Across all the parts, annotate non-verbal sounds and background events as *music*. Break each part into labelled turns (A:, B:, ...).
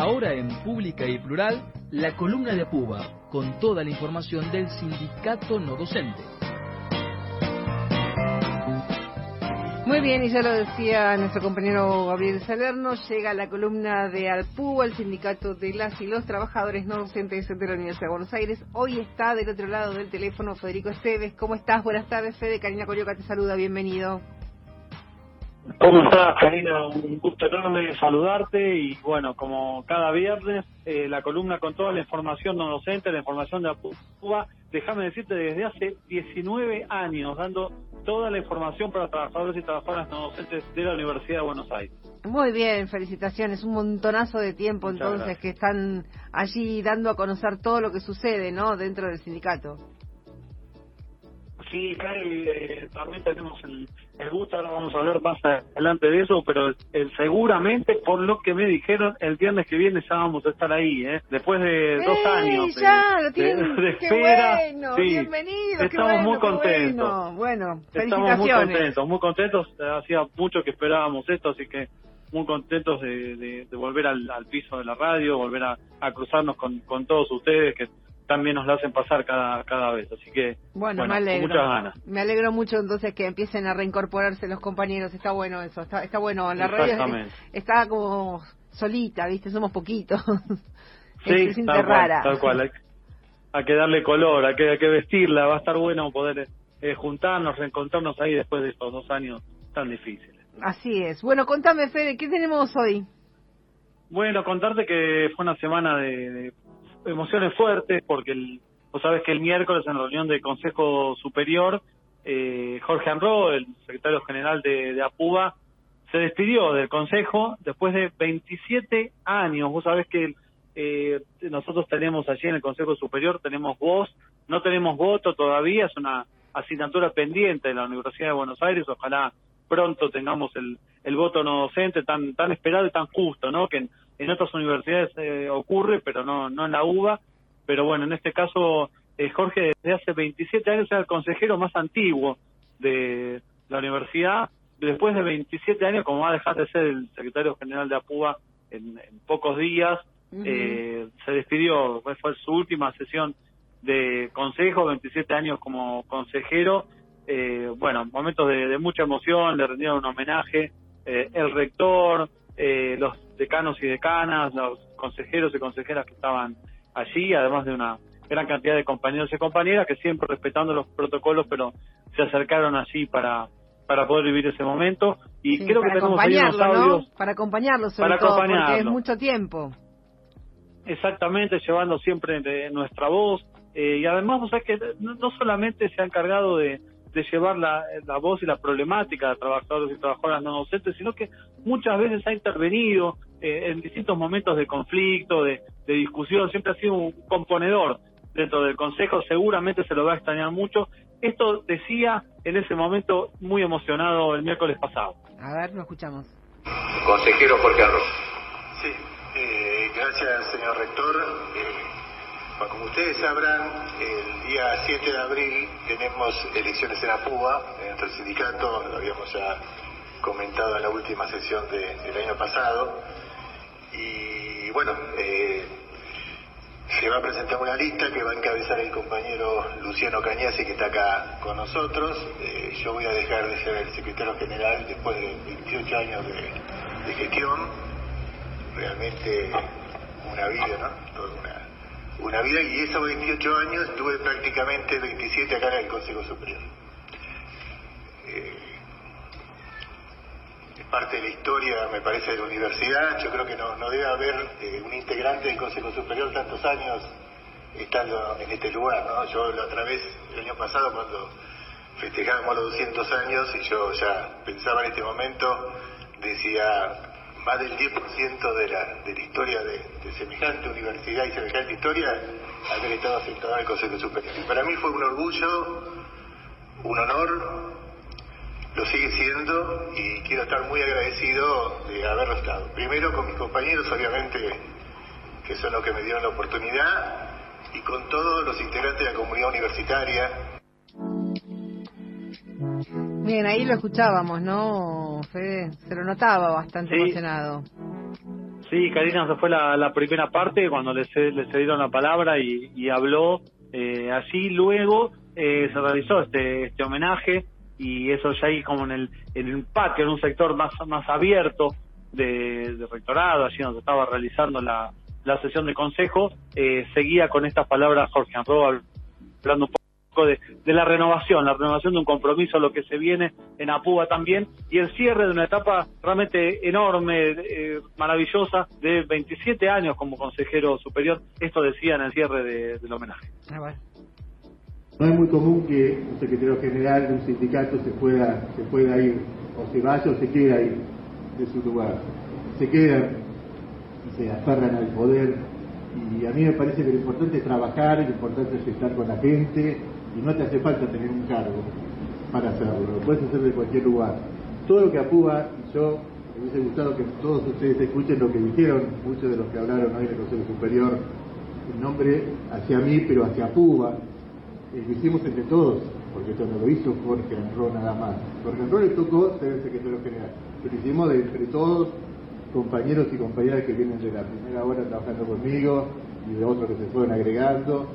A: Ahora en Pública y Plural, la columna de Apuba, con toda la información del sindicato no docente.
B: Muy bien, y ya lo decía nuestro compañero Gabriel Salerno, llega la columna de Alpúa, el sindicato de las y los trabajadores no docentes de la Universidad de Buenos Aires. Hoy está del otro lado del teléfono Federico Esteves. ¿Cómo estás? Buenas tardes, Fede. Karina Corioca te saluda, bienvenido.
C: ¿Cómo estás, Karina? Un gusto enorme saludarte y bueno, como cada viernes, eh, la columna con toda la información no docente, la información de Cuba, déjame decirte, desde hace 19 años dando toda la información para trabajadores y trabajadoras no docentes de la Universidad de Buenos Aires.
B: Muy bien, felicitaciones, un montonazo de tiempo entonces que están allí dando a conocer todo lo que sucede, ¿no? Dentro del sindicato.
C: Sí, Cari, eh, también tenemos el, gusto, ahora vamos a hablar más adelante de eso, pero seguramente, por lo que me dijeron, el viernes que viene ya vamos a estar ahí, ¿eh? Después de dos años
B: ya, lo tienen, de, espera. Bueno, bienvenido,
C: Estamos muy contentos.
B: Bueno, felicitaciones.
C: Estamos muy contentos, muy contentos. Hacía mucho que esperábamos esto, así que muy contentos de, volver al, piso de la radio, volver a, cruzarnos con, con todos ustedes, que también nos la hacen pasar cada, cada vez. Así que,
B: bueno, me alegro. muchas ganas. Me alegro mucho entonces que empiecen a reincorporarse los compañeros. Está bueno eso, está, está bueno. La radio está como solita, ¿viste? Somos poquitos.
C: Sí, se tal, rara. Cual, tal cual. Hay, que darle color, hay que, hay que vestirla. Va a estar bueno poder eh, juntarnos, reencontrarnos ahí después de estos dos años tan difíciles.
B: Así es. Bueno, contame, Fede, ¿qué tenemos hoy?
C: Bueno, contarte que fue una semana de emociones fuertes porque el, vos sabes que el miércoles en la reunión del Consejo Superior, eh, Jorge Anro, el secretario general de, de APUBA, se despidió del Consejo después de 27 años. Vos sabés que eh, nosotros tenemos allí en el Consejo Superior, tenemos voz, no tenemos voto todavía, es una asignatura pendiente de la Universidad de Buenos Aires, ojalá pronto tengamos el, el voto no docente tan tan esperado y tan justo, ¿no? Que en, otras universidades eh, ocurre, pero no no en la UBA. Pero bueno, en este caso eh, Jorge desde hace 27 años es el consejero más antiguo de la universidad. Después de 27 años, como va a dejar de ser el secretario general de APUBA en, pocos días, eh, se despidió, fue su última sesión de consejo, 27 años como consejero eh, bueno, momentos de, mucha emoción, le rendieron un homenaje, eh, el rector, eh, los decanos y decanas, los consejeros y consejeras que estaban allí, además de una gran cantidad de compañeros y compañeras que siempre respetando los protocolos, pero se acercaron allí para para poder vivir ese momento. Y creo que tenemos ahí unos audios
B: para acompañarlos para acompañarlo. porque es mucho tiempo.
C: Exactamente llevando siempre de nuestra voz. Y además vos sabés que no solamente se ha encargado de, de llevar la, la, voz y la problemática de trabajadores y trabajadoras no docentes, sino que muchas veces ha intervenido eh, en distintos momentos de conflicto, de, discusión, siempre ha sido un componedor dentro del Consejo, seguramente se lo va a extrañar mucho. Esto decía en ese momento muy emocionado el miércoles pasado.
B: A ver, lo escuchamos.
D: Consejero Jorge Arroz. Sí, eh, gracias señor rector. Como ustedes sabrán, el día 7 de abril tenemos elecciones en Apúa, dentro del sindicato, lo habíamos ya comentado en la última sesión del año pasado. Y bueno, eh, se va a presentar una lista que va a encabezar el compañero Luciano Cañasi, que está acá con nosotros. Eh, yo voy a dejar de ser el secretario general después de 28 años de, de gestión. Realmente una vida, ¿no? Toda una una vida y esos 28 años estuve prácticamente 27 acá en el Consejo Superior. Eh, es parte de la historia, me parece, de la universidad. Yo creo que no, no debe haber eh, un integrante del Consejo Superior tantos años estando en este lugar. ¿no? Yo la otra vez, el año pasado, cuando festejábamos los 200 años y yo ya pensaba en este momento, decía, más del 10% de la, de la historia de, semejante universidad y semejante historia haber estado en el Consejo Superior. Y para mí fue un orgullo, un honor, lo sigue siendo y quiero estar muy agradecido de haberlo estado. Primero con mis compañeros, obviamente, que son los que me dieron la oportunidad, y con todos los integrantes de la comunidad universitaria,
B: Bien, ahí lo escuchábamos, ¿no, Fede? Se lo notaba bastante emocionado.
C: Sí, Karina se fue la, primera parte cuando le, le cedieron la palabra y, habló eh, así. Luego eh, se realizó este, este homenaje y eso ya ahí como en el, en el patio, en un sector más, más abierto de, rectorado, allí donde estaba realizando la, la sesión de consejo, eh, seguía con estas palabras Jorge Anro hablando un poco de, de, la renovación, la renovación de un compromiso, lo que se viene en Apúa también, y el cierre de una etapa realmente enorme, eh, maravillosa, de 27 años como consejero superior. Esto decía en el cierre del homenaje. Ah,
D: no es muy común que un secretario general de un sindicato se pueda, se pueda ir, o se vaya o se quede ahí de su lugar. Se quedan y se aferran al poder. Y a mí me parece que lo importante es trabajar, lo importante es estar con la gente, y no te hace falta tener un cargo para hacerlo, lo puedes hacer de cualquier lugar. Todo lo que apúa, y yo me hubiese gustado que todos ustedes escuchen lo que dijeron, muchos de los que hablaron hoy en el Consejo Superior, el nombre hacia mí, pero hacia Apúa, lo hicimos entre todos, porque esto no lo hizo Jorge Anro nada más. Jorge Anro le tocó ser el secretario general, pero lo hicimos de entre todos, compañeros y compañeras que vienen de la primera hora trabajando conmigo y de otros que se fueron agregando.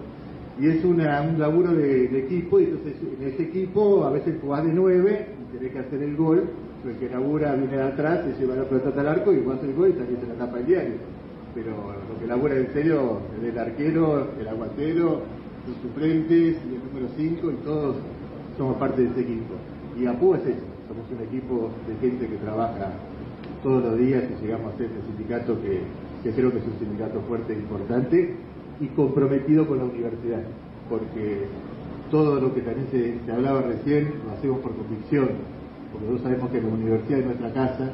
D: Y es una, un laburo de, equipo, y entonces en ese equipo a veces jugás de nueve y tenés que hacer el gol, el que labura viene de atrás, se lleva la pelota al arco y haces el gol y salís en la tapa del diario. Pero lo que labura en serio es el arquero, el aguatero, los suplentes y el número 5 y todos somos parte de ese equipo. Y APU es eso, somos un equipo de gente que trabaja todos los días y llegamos a ser este sindicato que, creo que es un sindicato fuerte e importante y comprometido con la universidad, porque todo lo que también se, hablaba recién lo hacemos por convicción, porque nosotros sabemos que la universidad es nuestra casa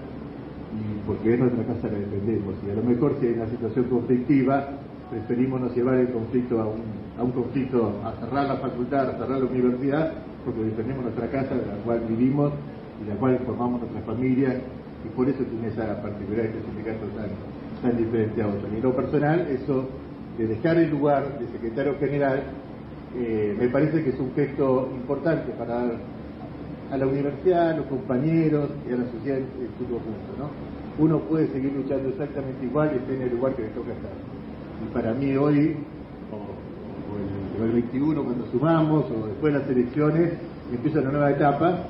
D: y porque es nuestra casa la defendemos. Y a lo mejor si hay una situación conflictiva, preferimos no llevar el conflicto a un, a un conflicto, a cerrar la facultad, a cerrar la universidad, porque defendemos nuestra casa, de la cual vivimos y de la cual formamos nuestra familia, y por eso tiene esa particularidad este sindicato tan, tan diferente a otros. Y lo personal, eso de dejar el lugar de secretario general, eh, me parece que es un gesto importante para a la universidad, a los compañeros y a la sociedad en su conjunto. ¿no? Uno puede seguir luchando exactamente igual y esté en el lugar que le toca estar. Y para mí hoy, o, el, 21 cuando sumamos, o después de las elecciones, empieza una nueva etapa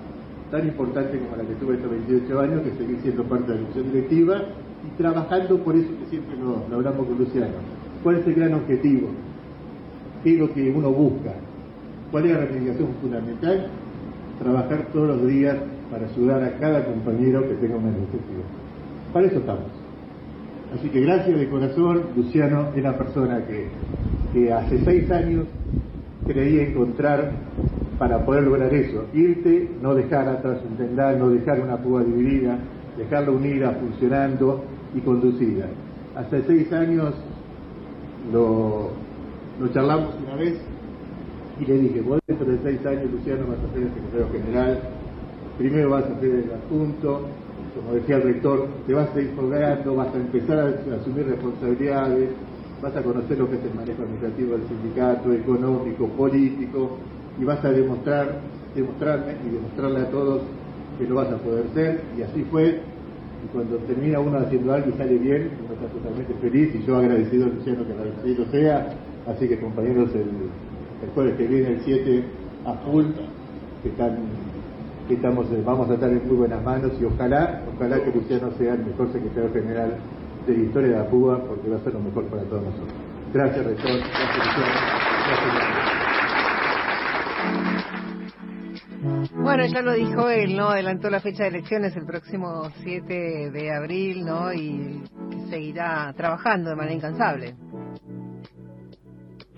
D: tan importante como la que tuve estos 28 años, que seguir siendo parte de la comisión directiva y trabajando por eso que siempre lo, hablamos con Luciano. ¿Cuál es el gran objetivo? ¿Qué es lo que uno busca? ¿Cuál es la reivindicación fundamental? Trabajar todos los días para ayudar a cada compañero que tenga una necesidad. Para eso estamos. Así que gracias de corazón, Luciano es la persona que, hace seis años creía encontrar para poder lograr eso. Irte, no dejar atrás un tendal, no dejar una púa dividida, dejarla unida, funcionando y conducida. Hace seis años lo, lo charlamos una vez y le dije, vos dentro de seis años, Luciano, vas a ser el secretario general, primero vas a ser el adjunto, como decía el rector, te vas a ir colgando, vas a empezar a, asumir responsabilidades, vas a conocer lo que es el manejo administrativo del sindicato, económico, político, y vas a demostrar, demostrarme y demostrarle a todos que lo vas a poder ser, y así fue, y cuando termina uno haciendo algo y sale bien, uno está totalmente feliz, y yo agradecido a Luciano que agradecido sea, así que compañeros, el, el jueves que viene, el 7, a full, que están estamos, eh, vamos a estar en muy buenas manos y ojalá, ojalá que Luciano sea el mejor secretario general de la historia de la Cuba, porque va a ser lo mejor para todos nosotros. Gracias, rector. Gracias, Luciano.
B: Bueno, ya lo dijo él, ¿no? Adelantó la fecha de elecciones el próximo 7 de abril, ¿no? Y seguirá trabajando de manera incansable.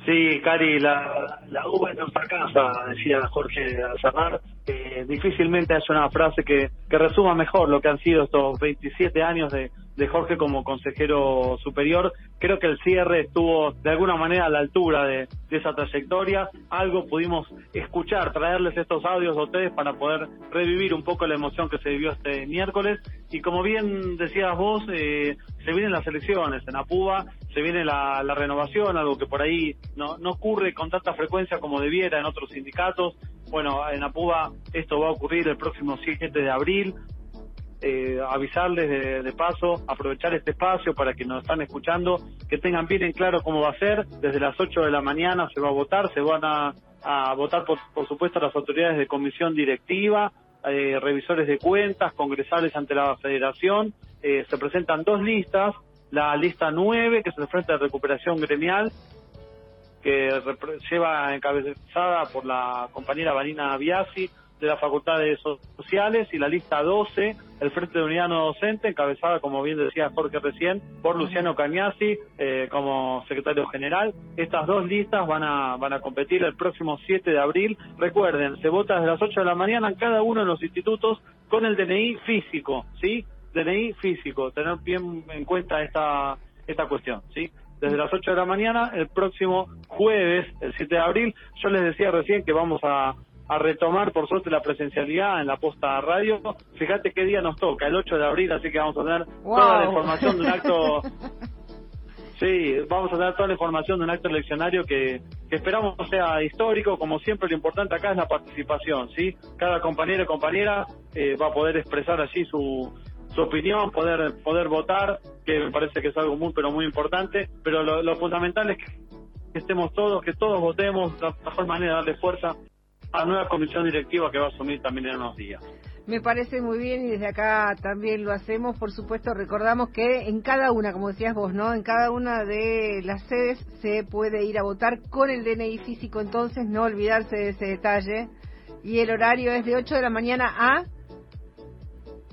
C: Sí, Cari, la, la uva es nuestra casa, decía Jorge Azamar. Eh, difícilmente hay una frase que, que resuma mejor lo que han sido estos 27 años de, de Jorge como consejero superior. Creo que el cierre estuvo de alguna manera a la altura de, esa trayectoria. Algo pudimos escuchar, traerles estos audios a ustedes para poder revivir un poco la emoción que se vivió este miércoles. Y como bien decías vos, eh, se vienen las elecciones en Apuba, se viene la, renovación, algo que por ahí no, no ocurre con tanta frecuencia como debiera en otros sindicatos. Bueno, en Apuba esto va a ocurrir el próximo 7 de abril eh, avisarles de, paso, aprovechar este espacio para que nos están escuchando, que tengan bien en claro cómo va a ser. Desde las 8 de la mañana se va a votar, se van a, votar, por, por, supuesto, las autoridades de comisión directiva, eh, revisores de cuentas, congresales ante la federación. Eh, se presentan dos listas, la lista 9, que es el Frente de Recuperación Gremial, que lleva encabezada por la compañera Vanina Biasi, de las facultades sociales y la lista 12, el Frente de Unidad No Docente, encabezada, como bien decía Jorge recién, por Luciano Cañasi eh, como secretario general. Estas dos listas van a, van a competir el próximo 7 de abril. Recuerden, se vota desde las 8 de la mañana en cada uno de los institutos con el DNI físico, ¿sí? DNI físico, tener bien en cuenta esta, esta cuestión, ¿sí? desde las 8 de la mañana, el próximo jueves, el 7 de abril. Yo les decía recién que vamos a, a retomar, por suerte, la presencialidad en la posta radio. Fíjate qué día nos toca, el 8 de abril, así que vamos a tener toda la información de un acto. *laughs* Sí, vamos a tener toda la información de un acto eleccionario que, que esperamos sea histórico. Como siempre, lo importante acá es la participación, ¿sí? Cada compañero y compañera eh, va a poder expresar allí su, su opinión, poder poder votar, que me parece que es algo muy, pero muy importante. Pero lo, lo fundamental es que estemos todos, que todos votemos, la mejor manera de darle fuerza a nueva comisión directiva que va a asumir también en unos días.
B: Me parece muy bien y desde acá también lo hacemos. Por supuesto, recordamos que en cada una, como decías vos, ¿no? En cada una de las sedes se puede ir a votar con el DNI físico, entonces no olvidarse de ese detalle. Y el horario es de 8 de la mañana a...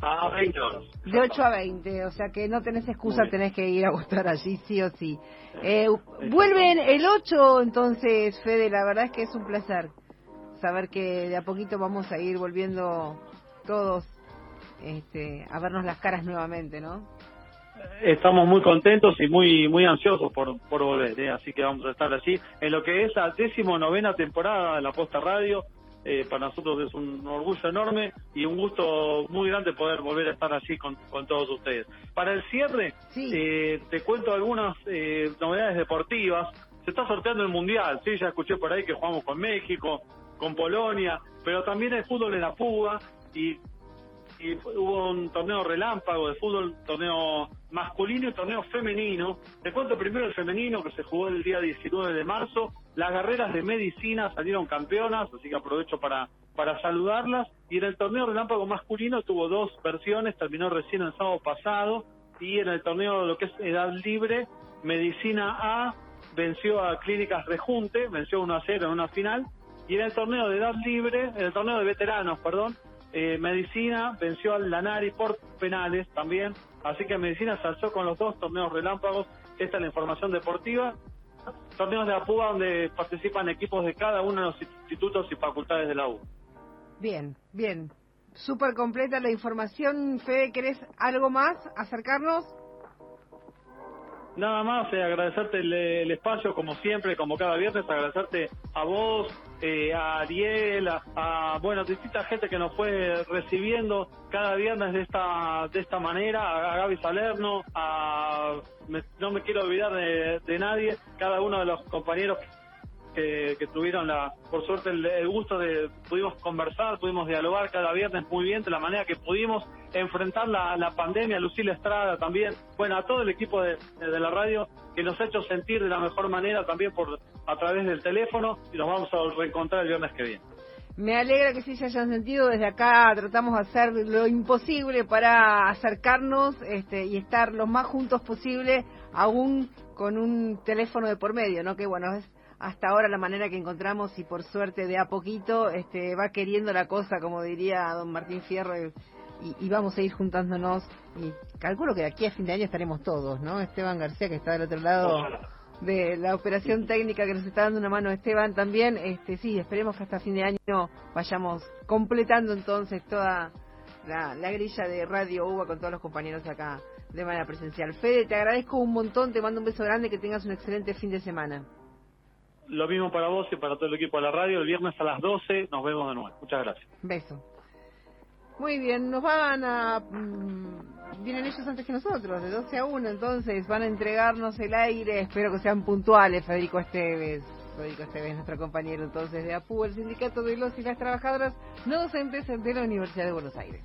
C: A 20 horas.
B: De 8 a 20, o sea que no tenés excusa, tenés que ir a votar allí sí o sí. Eh, vuelven el 8, entonces, Fede, la verdad es que es un placer saber que de a poquito vamos a ir volviendo todos este, a vernos las caras nuevamente, ¿no?
C: Estamos muy contentos y muy muy ansiosos por, por volver, ¿eh? así que vamos a estar allí en lo que es la décimo novena temporada de la Posta Radio. Eh, para nosotros es un orgullo enorme y un gusto muy grande poder volver a estar allí con, con todos ustedes. Para el cierre, eh, te cuento algunas novedades deportivas. Se está sorteando el Mundial, sí, ya escuché por ahí que jugamos con México, con Polonia, pero también el fútbol en la fuga y, hubo un torneo relámpago de fútbol, torneo masculino y torneo femenino. Te cuento primero el femenino que se jugó el día 19 de marzo. Las guerreras de medicina salieron campeonas, así que aprovecho para, para saludarlas. Y en el torneo relámpago masculino tuvo dos versiones, terminó recién el sábado pasado. Y en el torneo lo que es edad libre, Medicina A venció a Clínicas Rejunte, venció 1 a 0 en una final y en el torneo de edad libre, en el torneo de veteranos, perdón, eh, Medicina venció al Lanari por penales también. Así que Medicina se alzó con los dos torneos relámpagos. Esta es la información deportiva. Torneos de APUA donde participan equipos de cada uno de los institutos y facultades de la U.
B: Bien, bien. Súper completa la información. Fede, ¿querés algo más? ¿Acercarnos?
C: Nada más, eh, agradecerte el, espacio, como siempre, como cada viernes, agradecerte a vos, eh, a Ariel, a, bueno, distinta gente que nos fue recibiendo cada viernes de esta de esta manera, a, Gaby Salerno, a, no me quiero olvidar de nadie, cada uno de los compañeros que, tuvieron la, por suerte el, gusto de, pudimos conversar, pudimos dialogar cada viernes muy bien de la manera que pudimos enfrentar la, pandemia, Lucila Estrada también, bueno, a todo el equipo de, de, la radio que nos ha hecho sentir de la mejor manera también por a través del teléfono y nos vamos a reencontrar el viernes que viene.
B: Me alegra que sí se hayan sentido. Desde acá tratamos de hacer lo imposible para acercarnos este, y estar lo más juntos posible, aún con un teléfono de por medio, ¿no? Que bueno, es hasta ahora la manera que encontramos y por suerte de a poquito este, va queriendo la cosa, como diría don Martín Fierro, y, vamos a ir juntándonos. Y calculo que de aquí a fin de año estaremos todos, ¿no? Esteban García, que está del otro lado de la operación técnica que nos está dando una mano Esteban también. Este, sí, esperemos que hasta fin de año vayamos completando entonces toda la, la grilla de Radio UBA con todos los compañeros acá de manera presencial. Fede, te agradezco un montón, te mando un beso grande, que tengas un excelente fin de semana.
C: Lo mismo para vos y para todo el equipo de la radio. El viernes a las 12 nos vemos de nuevo. Muchas gracias.
B: Beso. Muy bien, nos van a... Mm, vienen ellos antes que nosotros, de 12 a 1, entonces van a entregarnos el aire. Espero que sean puntuales, Federico Esteves. Federico Esteves, nuestro compañero entonces de APU, el Sindicato de los y las Trabajadoras No Docentes de la Universidad de Buenos Aires.